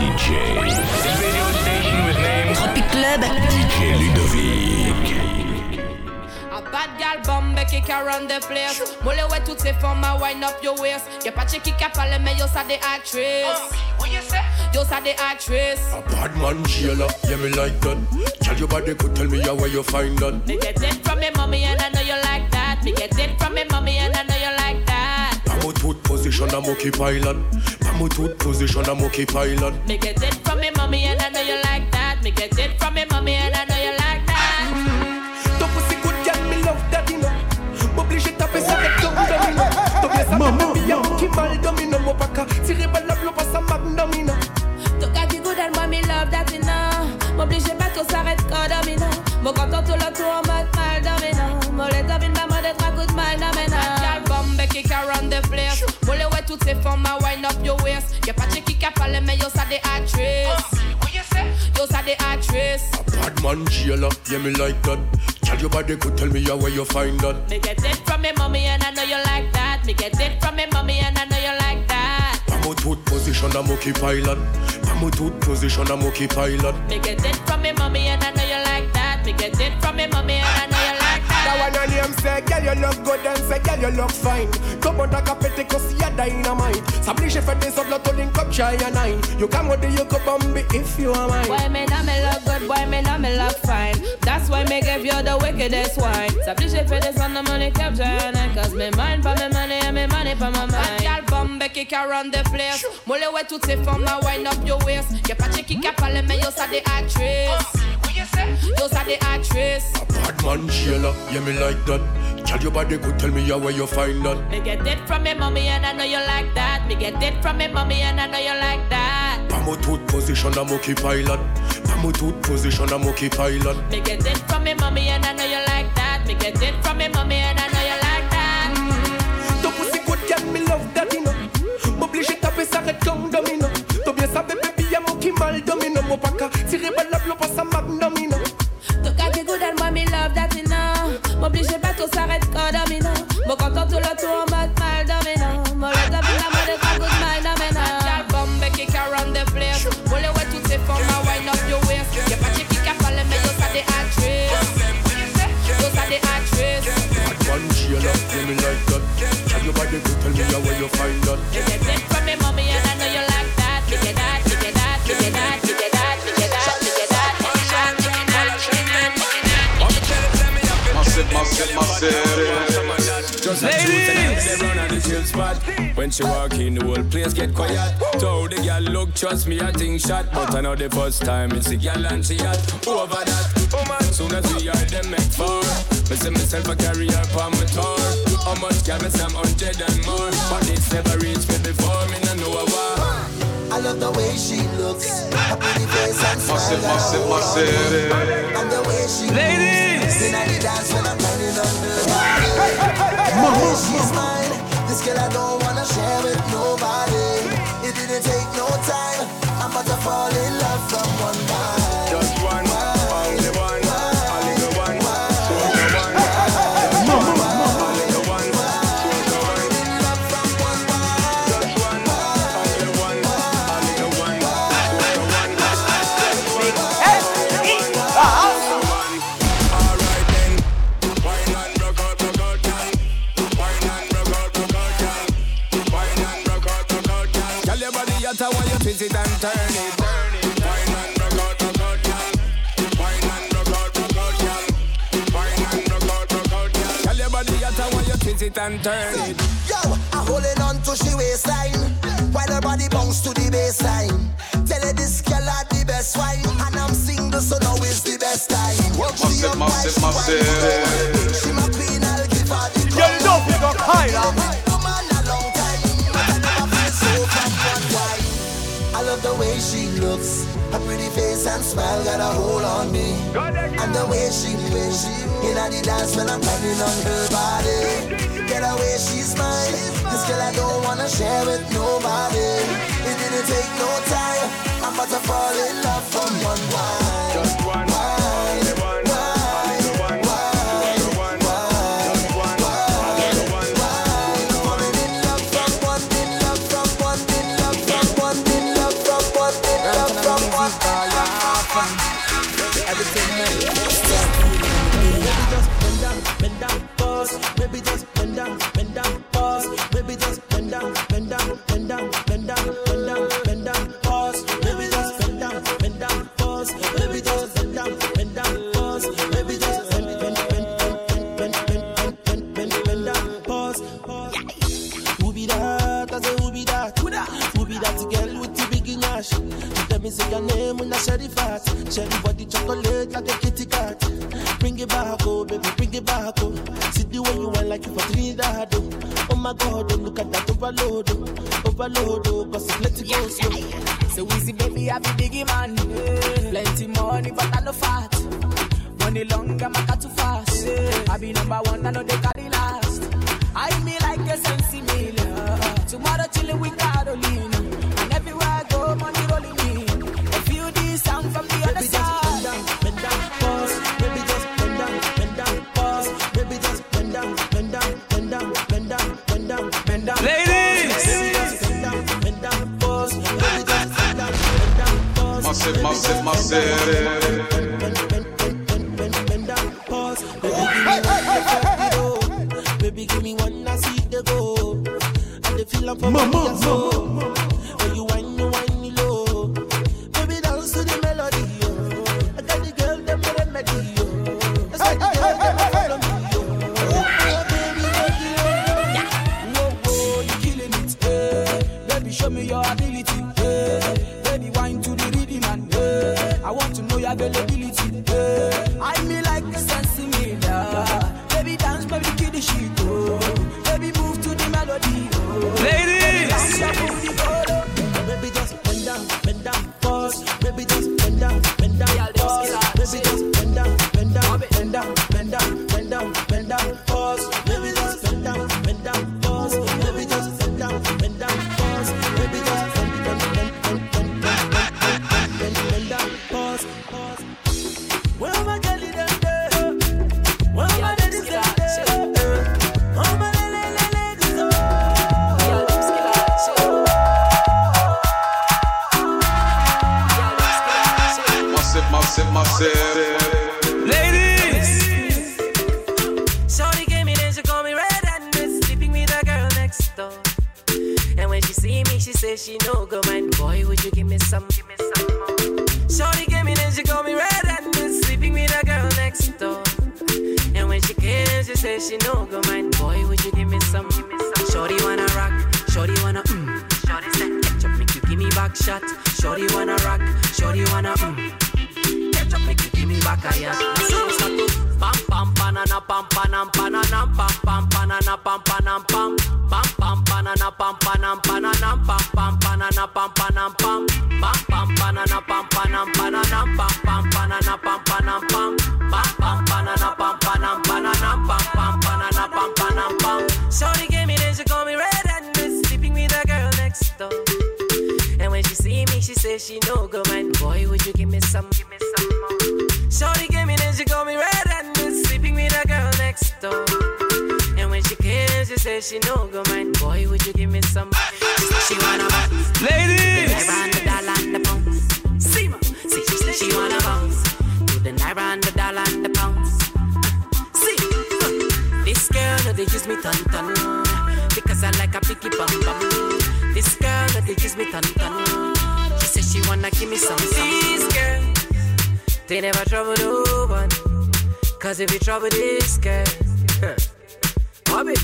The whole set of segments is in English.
DJ. radio station with name Tropic Club. DJ Ludovick. A bad gal bombe qui can the place Molle ouais toutes ces femmes à wind up your waist Y'a pas de qui qui parle mais yo ça des actrices Yo ça des actrices A bad man jailer, yeah me like that. Tell your body could tell me how where you find that. Me get it from me mommy and I know you like that Me get it from me mommy and I know you like that Pamo tooth position, I'm okay pilot. Pamo tooth position, I'm okay pilot. Me get it from me mommy and I know you like that Me get it from me mommy and I know you like that Ton pussy good girl, me love that, you know. M'oblige taper ça avec ton domino. Ton bien ça me fait bien, qui mal domino. Mon paca, tiré balle la blow, passe à magnomino. Ton gars qui good and moi me love that you know M'oblige pas tout s'arrête quand domino Mon content tout le tour en waist Y'a pas de qui qui parle mais yo ça des actrices Yo ça des actrices A bad man jailer, yeah me like that. Tell your body could tell me where you find that. Me get it from me mommy and I know you like that Me get it from me mommy and I know you like that Pamo tooth position, I'm okay pilot. Pamo tooth position, I'm okay pilot. Me get it from me mommy and I know you like that Me get it from me mommy and I know you like That that one on name say, girl you look good and say, girl you look fine. Come on, like a petty cause you're dynamite. S'oblige fait des autres to link up try and nine. You come with the you could bomb if you are mine. Boy, me know me look good, boy, me know me look fine. That's why me give you the wickedest wine. S'applique fait des on the money capture and cause me mind for me money and me money for my mind. Gal bombe qui can run the place. Molle ouais toutes ces femmes à wind up your waist. Y'a pas de qui qui parle mais yo ça Yo ça des actrices. A bad man jailer, yeah me like that. Tell your body could tell me how where you find that. Me get it from me mommy and I know you like that. Me get it from me mommy and I know you like that. Pamo tooth position, I'm okay pilot. Pamo tooth position, I'm okay pilot. Me get it from me mommy and I know you like that. Me get it from me mommy and I know you like that. Ton pussy good girl, me love that, you know. M'oblige taper ça arrête comme domino. Ton bien ça bébé bien mon qui mal domino. Mon paca, tiré balle give me like that. And your body good, tell me how where you find that. You get them from me, mommy, and I know you like that. You get that, you get that, you get that, you get that, you get that, you get that. Massive, massive, massive. Just Ladies. When she walk in, the whole place get quiet. Told the girl look, trust me, I think shot. But I know the first time it's a girl and she hot. Over that, soon as we are, them make four. Me see myself a carry her on my tour. How much can me some hundred and more? But it's never reached me before, me no know a. I love the way she looks, her pretty face and Massive, smile. massive, massive. And the way she Ladies! moves in the dance when I'm grinding on her body. The way she's mine, this girl I don't wanna share with nobody. It didn't take no time, I'm about to fall in love from one night. Twist it and turn it. Yo, I'm holding on to she waistline While her body bounce to the baseline. Tell her this girl had the best wine And I'm single so now is the best time. Walk she Massive, up massive, while she massive. She my queen, I'll give her the Girl, you know you got love the way she looks. Her pretty face and smile got a hold on me. And the way she moves In the dance when I'm grinding on her body. Get away, she's mine. This girl I don't wanna share with nobody. It didn't take no time. I'm about to fall in love from one wine first, bend down, bend down first. Baby, just bend, bend, bend, bend, bend, bend, bend, bend, bend, down first. Who be that? I say who be that? Who be that girl with the big ass? She tell me say your name when I sherry fat, sherry body chocolate like a kitty cat. Bring it back, oh baby, bring it back, oh. See the way you want like you for Trinidad, oh. My God, don't look at that overload. Overload, oh, let it go slow. So easy, baby, I be biggie man. Plenty money, but I no fat. Money long, I'm a too fast. I be number one, I know they carry last. I me like a sensi meal. Tomorrow chillin' with Carolina. myself, my myself. Came, she no go mind. Boy, would you give me some? Give me some. Shorty wanna rock, shorty wanna mm. Shorty said, ketchup make you give me back shot. Shorty wanna rock, shorty wanna mm. Ketchup make you give me back a. Now so start to Pam pam banana pam panam pananam pam pam banana pam panam pam pam pam banana pam panam pananam pam pam banana pam panam pam pam pam banana pam panam pananam pam pam banana pam panam pam pam pam banana pam panam pananam pam Shorty gave me then she call me red and was sleeping with a girl next door and when she see me, she says she no go mind. Boy, would you give me some? Give me some more. Shorty came in and she called me red and was sleeping with a girl next door. And when she came, she says she no go mind. Boy, would you give me some? She she wanna bounce. Ladies! Naira and the dollar and the pounds. See she said she wanna bounce. To the naira and and the they use me ton ton because I like a picky bum bum. This girl no they use me ton ton. She says she wanna give me some some. This girl, they never trouble no one. Cause if you trouble this girl, Bobby.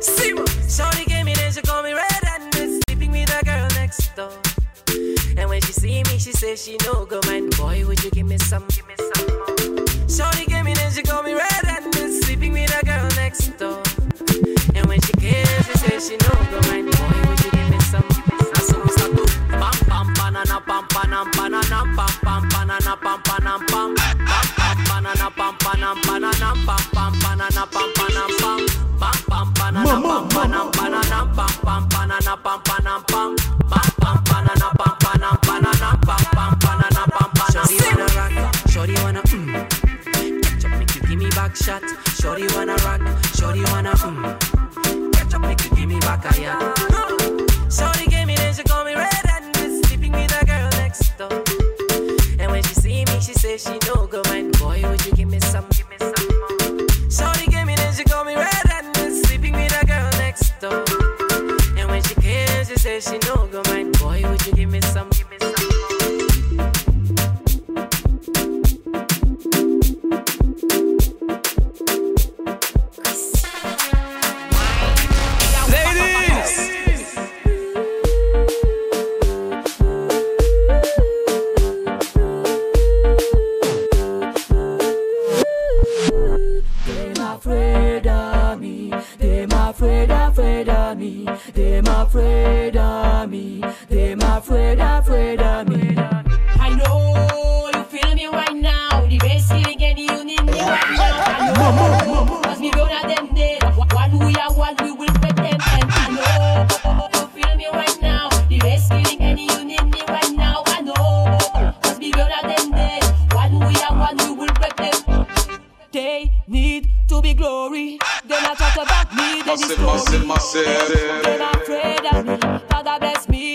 See ma, Shorty gave me then she call me red and sleeping with a girl next door. And when she see me, she says she no go mind. Boy, would you give me some? Give me some more. Shorty came in and she called me red and when she she she. I to. Shorty wanna rock, shorty wanna. Mm shot. Shorty wanna rock, shorty wanna mm. Ketchup make you give me back a yacht. Shorty gave me then she call me red and was sleeping with a girl next door. And when she see me, she says she no go mind. Boy, would you give me some? Give me some more. Shorty gave me then she call me red and was sleeping with a girl next door. And when she came, she says she no go mind. Boy, would you give me some? Give me They're afraid of me. Them afraid, afraid of me. Them afraid of me. Them afraid, afraid. glory. Then I talk about me, then the story. Then I pray that me. Father bless me.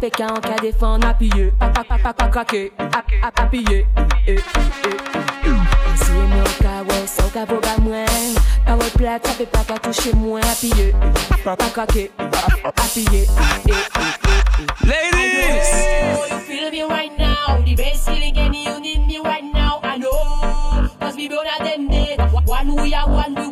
Pékin, appuyé, craqué. Eh, eh, eh. Si sans kavo mwen plat, moins. Appuyé, craqué, appuyé Ladies! Oh, you feel me right now. The best feeling any you need me right now. I know. Cause we both are dead One we are, one we